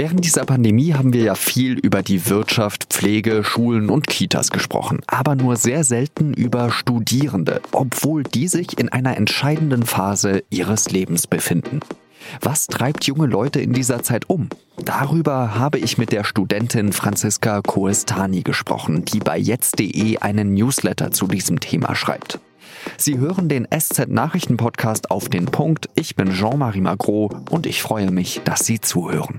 Während dieser Pandemie haben wir ja viel über die Wirtschaft, Pflege, Schulen und Kitas gesprochen, aber nur sehr selten über Studierende, obwohl die sich in einer entscheidenden Phase ihres Lebens befinden. Was treibt junge Leute in dieser Zeit um? Darüber habe ich mit der Studentin Franziska Koestani gesprochen, die bei jetzt.de einen Newsletter zu diesem Thema schreibt. Sie hören den SZ Nachrichten Podcast auf den Punkt. Ich bin Jean-Marie Magro und ich freue mich, dass Sie zuhören.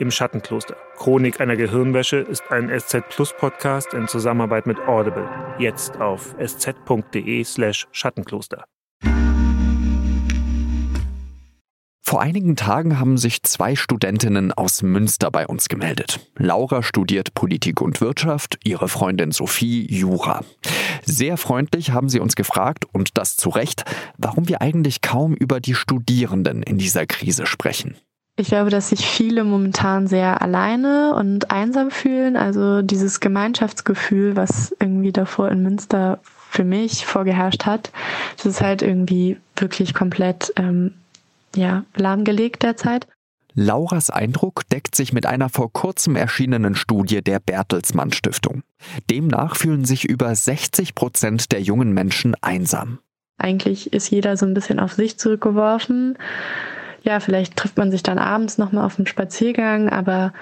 Im Schattenkloster. Chronik einer Gehirnwäsche ist ein SZ Plus Podcast in Zusammenarbeit mit Audible. Jetzt auf sz.de slash Schattenkloster. Vor einigen Tagen haben sich zwei Studentinnen aus Münster bei uns gemeldet. Laura studiert Politik und Wirtschaft, ihre Freundin Sophie Jura. Sehr freundlich haben sie uns gefragt, und das zu Recht, warum wir eigentlich kaum über die Studierenden in dieser Krise sprechen. Ich glaube, dass sich viele momentan sehr alleine und einsam fühlen. Also dieses Gemeinschaftsgefühl, was irgendwie davor in Münster für mich vorgeherrscht hat, das ist halt irgendwie wirklich komplett ähm, ja, lahmgelegt derzeit. Lauras Eindruck deckt sich mit einer vor kurzem erschienenen Studie der Bertelsmann Stiftung. Demnach fühlen sich über 60 Prozent der jungen Menschen einsam. Eigentlich ist jeder so ein bisschen auf sich zurückgeworfen. Ja, vielleicht trifft man sich dann abends nochmal auf dem Spaziergang, aber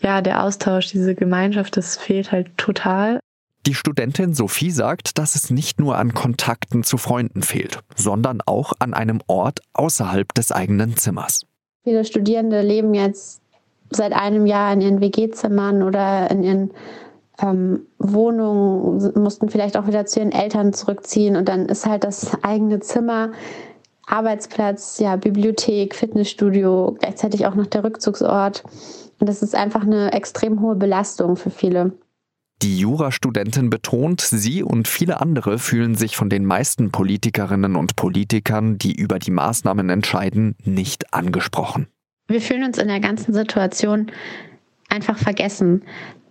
ja, der Austausch, diese Gemeinschaft, das fehlt halt total. Die Studentin Sophie sagt, dass es nicht nur an Kontakten zu Freunden fehlt, sondern auch an einem Ort außerhalb des eigenen Zimmers. Viele Studierende leben jetzt seit einem Jahr in ihren WG-Zimmern oder in ihren ähm, Wohnungen, mussten vielleicht auch wieder zu ihren Eltern zurückziehen und dann ist halt das eigene Zimmer, Arbeitsplatz, ja, Bibliothek, Fitnessstudio, gleichzeitig auch noch der Rückzugsort. Und das ist einfach eine extrem hohe Belastung für viele. Die Jurastudentin betont, sie und viele andere fühlen sich von den meisten Politikerinnen und Politikern, die über die Maßnahmen entscheiden, nicht angesprochen. Wir fühlen uns in der ganzen Situation einfach vergessen.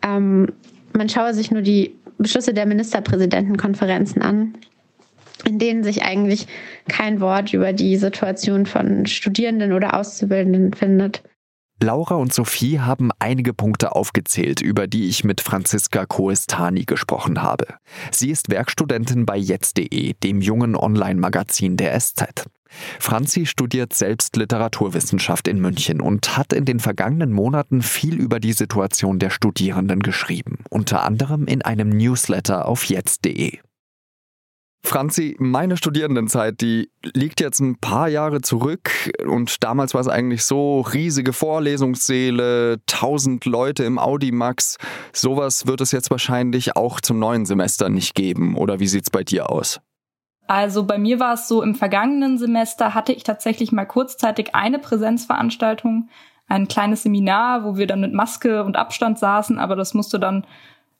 Ähm, man schaue sich nur die Beschlüsse der Ministerpräsidentenkonferenzen an, in denen sich eigentlich kein Wort über die Situation von Studierenden oder Auszubildenden findet. Laura und Sophie haben einige Punkte aufgezählt, über die ich mit Franziska Koestani gesprochen habe. Sie ist Werkstudentin bei jetzt.de, dem jungen Online-Magazin der SZ. Franzi studiert selbst Literaturwissenschaft in München und hat in den vergangenen Monaten viel über die Situation der Studierenden geschrieben, unter anderem in einem Newsletter auf jetzt.de. Franzi, meine Studierendenzeit, die liegt jetzt ein paar Jahre zurück und damals war es eigentlich so riesige Vorlesungssäle, tausend Leute im Audimax. Sowas wird es jetzt wahrscheinlich auch zum neuen Semester nicht geben. Oder wie sieht's bei dir aus? Also bei mir war es so, im vergangenen Semester hatte ich tatsächlich mal kurzzeitig eine Präsenzveranstaltung, ein kleines Seminar, wo wir dann mit Maske und Abstand saßen, aber das musste dann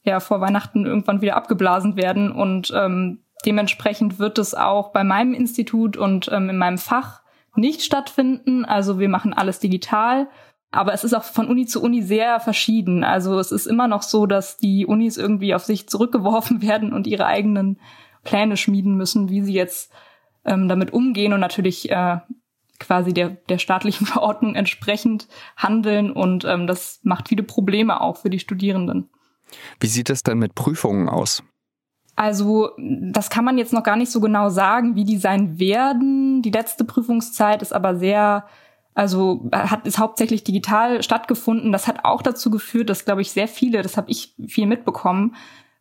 ja vor Weihnachten irgendwann wieder abgeblasen werden und ähm, Dementsprechend wird es auch bei meinem Institut und ähm, in meinem Fach nicht stattfinden. Also wir machen alles digital. Aber es ist auch von Uni zu Uni sehr verschieden. Also es ist immer noch so, dass die Unis irgendwie auf sich zurückgeworfen werden und ihre eigenen Pläne schmieden müssen, wie sie jetzt ähm, damit umgehen und natürlich äh, quasi der, der staatlichen Verordnung entsprechend handeln. Und ähm, das macht viele Probleme auch für die Studierenden. Wie sieht es denn mit Prüfungen aus? Also das kann man jetzt noch gar nicht so genau sagen, wie die sein werden. Die letzte Prüfungszeit ist aber sehr, also hat ist hauptsächlich digital stattgefunden. Das hat auch dazu geführt, dass glaube ich sehr viele, das habe ich viel mitbekommen,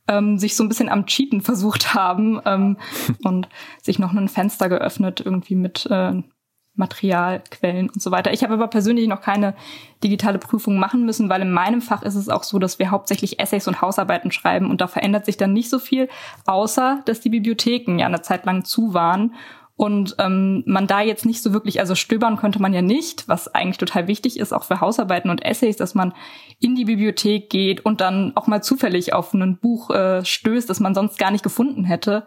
ähm, sich so ein bisschen am Cheaten versucht haben ähm, und sich noch ein Fenster geöffnet irgendwie mit äh, Materialquellen und so weiter. Ich habe aber persönlich noch keine digitale Prüfung machen müssen, weil in meinem Fach ist es auch so, dass wir hauptsächlich Essays und Hausarbeiten schreiben und da verändert sich dann nicht so viel, außer dass die Bibliotheken ja eine Zeit lang zu waren und ähm, man da jetzt nicht so wirklich, also stöbern könnte man ja nicht, was eigentlich total wichtig ist, auch für Hausarbeiten und Essays, dass man in die Bibliothek geht und dann auch mal zufällig auf ein Buch äh, stößt, das man sonst gar nicht gefunden hätte.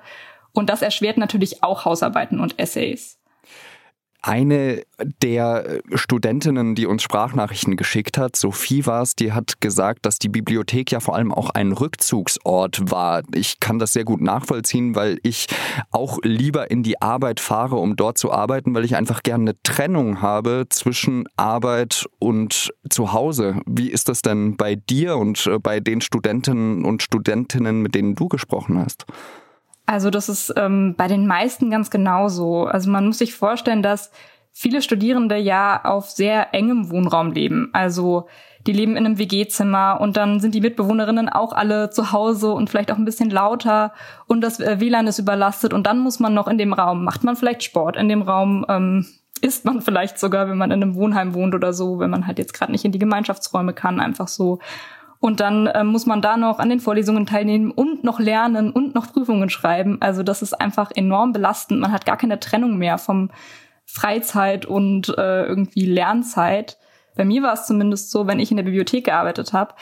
Und das erschwert natürlich auch Hausarbeiten und Essays. Eine der Studentinnen, die uns Sprachnachrichten geschickt hat, Sophie war es, die hat gesagt, dass die Bibliothek ja vor allem auch ein Rückzugsort war. Ich kann das sehr gut nachvollziehen, weil ich auch lieber in die Arbeit fahre, um dort zu arbeiten, weil ich einfach gerne eine Trennung habe zwischen Arbeit und Zuhause. Wie ist das denn bei dir und äh, bei den Studentinnen und Studentinnen, mit denen du gesprochen hast? Also das ist ähm, bei den meisten ganz genauso. Also man muss sich vorstellen, dass viele Studierende ja auf sehr engem Wohnraum leben. Also die leben in einem WG-Zimmer und dann sind die Mitbewohnerinnen auch alle zu Hause und vielleicht auch ein bisschen lauter und das äh, WLAN ist überlastet und dann muss man noch in dem Raum, macht man vielleicht Sport in dem Raum, ähm, isst man vielleicht sogar, wenn man in einem Wohnheim wohnt oder so, wenn man halt jetzt gerade nicht in die Gemeinschaftsräume kann, einfach so. Und dann äh, muss man da noch an den Vorlesungen teilnehmen und noch lernen und noch Prüfungen schreiben. Also das ist einfach enorm belastend. Man hat gar keine Trennung mehr vom Freizeit und äh, irgendwie Lernzeit. Bei mir war es zumindest so, wenn ich in der Bibliothek gearbeitet habe,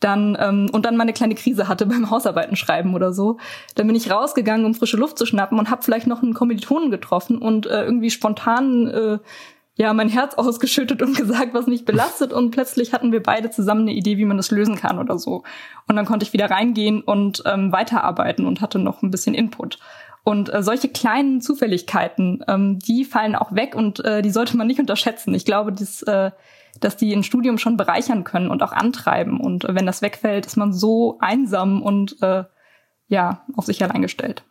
dann ähm, und dann mal eine kleine Krise hatte beim Hausarbeiten schreiben oder so, dann bin ich rausgegangen, um frische Luft zu schnappen und habe vielleicht noch einen Kommilitonen getroffen und äh, irgendwie spontan äh, ja mein Herz ausgeschüttet und gesagt, was mich belastet und plötzlich hatten wir beide zusammen eine Idee, wie man das lösen kann oder so. Und dann konnte ich wieder reingehen und ähm, weiterarbeiten und hatte noch ein bisschen Input. Und äh, solche kleinen Zufälligkeiten, ähm, die fallen auch weg und äh, die sollte man nicht unterschätzen. Ich glaube, dass, äh, dass die ein Studium schon bereichern können und auch antreiben. Und äh, wenn das wegfällt, ist man so einsam und äh, ja, auf sich allein gestellt.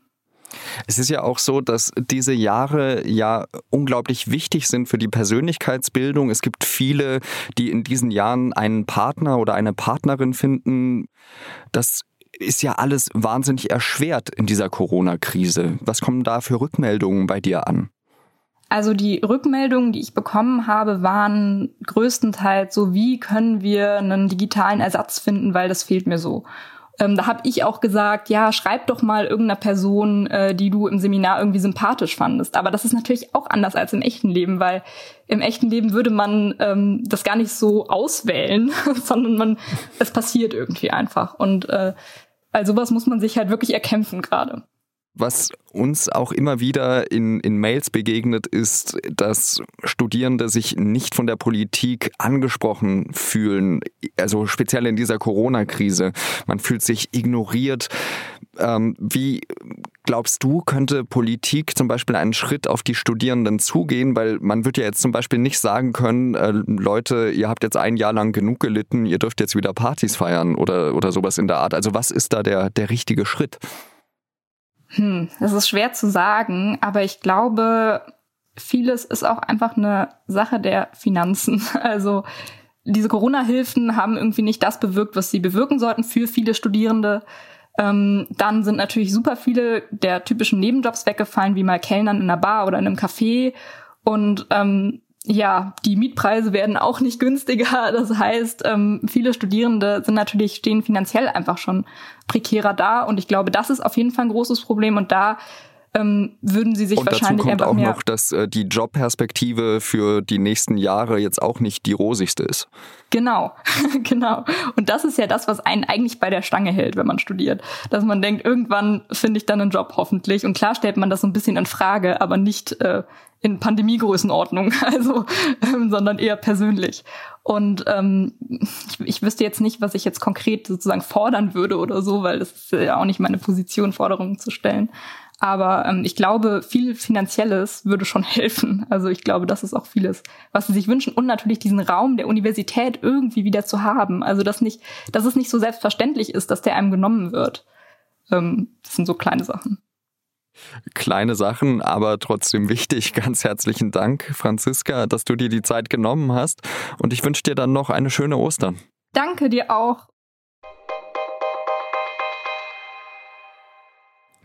Es ist ja auch so, dass diese Jahre ja unglaublich wichtig sind für die Persönlichkeitsbildung. Es gibt viele, die in diesen Jahren einen Partner oder eine Partnerin finden. Das ist ja alles wahnsinnig erschwert in dieser Corona-Krise. Was kommen da für Rückmeldungen bei dir an? Also die Rückmeldungen, die ich bekommen habe, waren größtenteils so, wie können wir einen digitalen Ersatz finden, weil das fehlt mir so. Ähm, da habe ich auch gesagt, ja, schreib doch mal irgendeiner Person, äh, die du im Seminar irgendwie sympathisch fandest. Aber das ist natürlich auch anders als im echten Leben, weil im echten Leben würde man ähm, das gar nicht so auswählen, sondern man, es passiert irgendwie einfach. Und äh, also sowas muss man sich halt wirklich erkämpfen gerade. Was uns auch immer wieder in, in Mails begegnet, ist, dass Studierende sich nicht von der Politik angesprochen fühlen, also speziell in dieser Corona-Krise. Man fühlt sich ignoriert. Ähm, wie glaubst du, könnte Politik zum Beispiel einen Schritt auf die Studierenden zugehen? Weil man wird ja jetzt zum Beispiel nicht sagen können, äh, Leute, ihr habt jetzt ein Jahr lang genug gelitten, ihr dürft jetzt wieder Partys feiern oder, oder sowas in der Art. Also was ist da der, der richtige Schritt? Hm, das ist schwer zu sagen, aber ich glaube, vieles ist auch einfach eine Sache der Finanzen. Also diese Corona-Hilfen haben irgendwie nicht das bewirkt, was sie bewirken sollten für viele Studierende. Ähm, dann sind natürlich super viele der typischen Nebenjobs weggefallen, wie mal Kellnern in einer Bar oder in einem Café. Und ähm, ja, die Mietpreise werden auch nicht günstiger. Das heißt, ähm, viele Studierende sind natürlich, stehen finanziell einfach schon prekärer da. Und ich glaube, das ist auf jeden Fall ein großes Problem. Und da ähm, würden sie sich und wahrscheinlich dazu kommt einfach auch noch, dass äh, die Jobperspektive für die nächsten Jahre jetzt auch nicht die rosigste ist. Genau, genau. Und das ist ja das, was einen eigentlich bei der Stange hält, wenn man studiert. Dass man denkt, irgendwann finde ich dann einen Job hoffentlich. Und klar stellt man das so ein bisschen in Frage, aber nicht äh, in Pandemiegrößenordnung, also, ähm, sondern eher persönlich. Und ähm, ich, ich wüsste jetzt nicht, was ich jetzt konkret sozusagen fordern würde oder so, weil das ist ja auch nicht meine Position, Forderungen zu stellen. Aber ähm, ich glaube, viel Finanzielles würde schon helfen. Also ich glaube, das ist auch vieles, was sie sich wünschen. Und natürlich diesen Raum der Universität irgendwie wieder zu haben. Also dass nicht, dass es nicht so selbstverständlich ist, dass der einem genommen wird. Ähm, das sind so kleine Sachen. Kleine Sachen, aber trotzdem wichtig. Ganz herzlichen Dank, Franziska, dass du dir die Zeit genommen hast. Und ich wünsche dir dann noch eine schöne Ostern. Danke dir auch.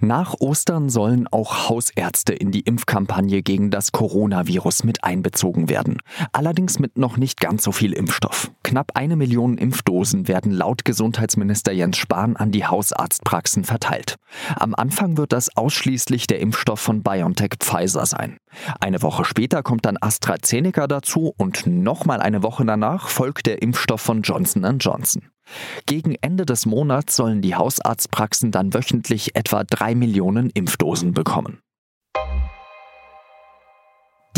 Nach Ostern sollen auch Hausärzte in die Impfkampagne gegen das Coronavirus mit einbezogen werden. Allerdings mit noch nicht ganz so viel Impfstoff. Knapp eine Million Impfdosen werden laut Gesundheitsminister Jens Spahn an die Hausarztpraxen verteilt. Am Anfang wird das ausschließlich der Impfstoff von BioNTech Pfizer sein. Eine Woche später kommt dann AstraZeneca dazu und nochmal eine Woche danach folgt der Impfstoff von Johnson Johnson. Gegen Ende des Monats sollen die Hausarztpraxen dann wöchentlich etwa drei Millionen Impfdosen bekommen.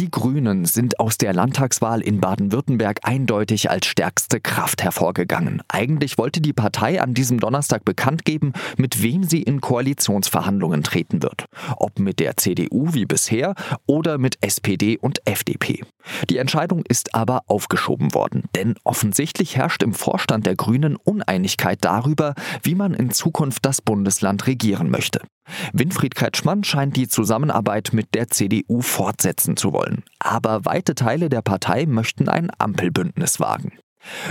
Die Grünen sind aus der Landtagswahl in Baden-Württemberg eindeutig als stärkste Kraft hervorgegangen. Eigentlich wollte die Partei an diesem Donnerstag bekannt geben, mit wem sie in Koalitionsverhandlungen treten wird. Ob mit der CDU wie bisher oder mit SPD und FDP. Die Entscheidung ist aber aufgeschoben worden, denn offensichtlich herrscht im Vorstand der Grünen Uneinigkeit darüber, wie man in Zukunft das Bundesland regieren möchte. Winfried Kretschmann scheint die Zusammenarbeit mit der CDU fortsetzen zu wollen. Aber weite Teile der Partei möchten ein Ampelbündnis wagen.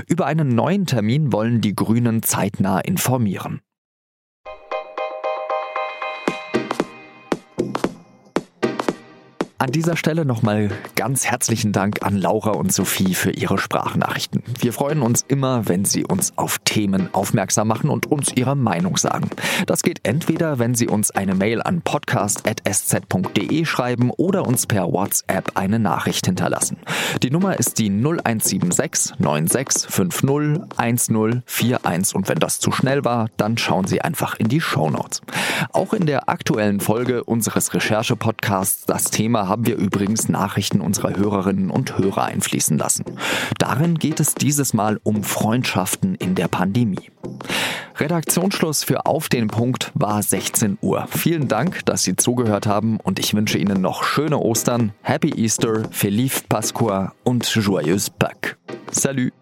Über einen neuen Termin wollen die Grünen zeitnah informieren. An dieser Stelle nochmal ganz herzlichen Dank an Laura und Sophie für ihre Sprachnachrichten. Wir freuen uns immer, wenn Sie uns auf Themen aufmerksam machen und uns Ihre Meinung sagen. Das geht entweder, wenn Sie uns eine Mail an podcast.sz.de schreiben oder uns per WhatsApp eine Nachricht hinterlassen. Die Nummer ist die 0176 9650 1041 und wenn das zu schnell war, dann schauen Sie einfach in die Show Notes. Auch in der aktuellen Folge unseres Recherche-Podcasts Das Thema haben wir übrigens Nachrichten unserer Hörerinnen und Hörer einfließen lassen. Darin geht es dieses Mal um Freundschaften in der Pandemie. Redaktionsschluss für Auf den Punkt war 16 Uhr. Vielen Dank, dass Sie zugehört haben und ich wünsche Ihnen noch schöne Ostern, Happy Easter, Feliz Pasqua und Joyeuse Pâques. Salut!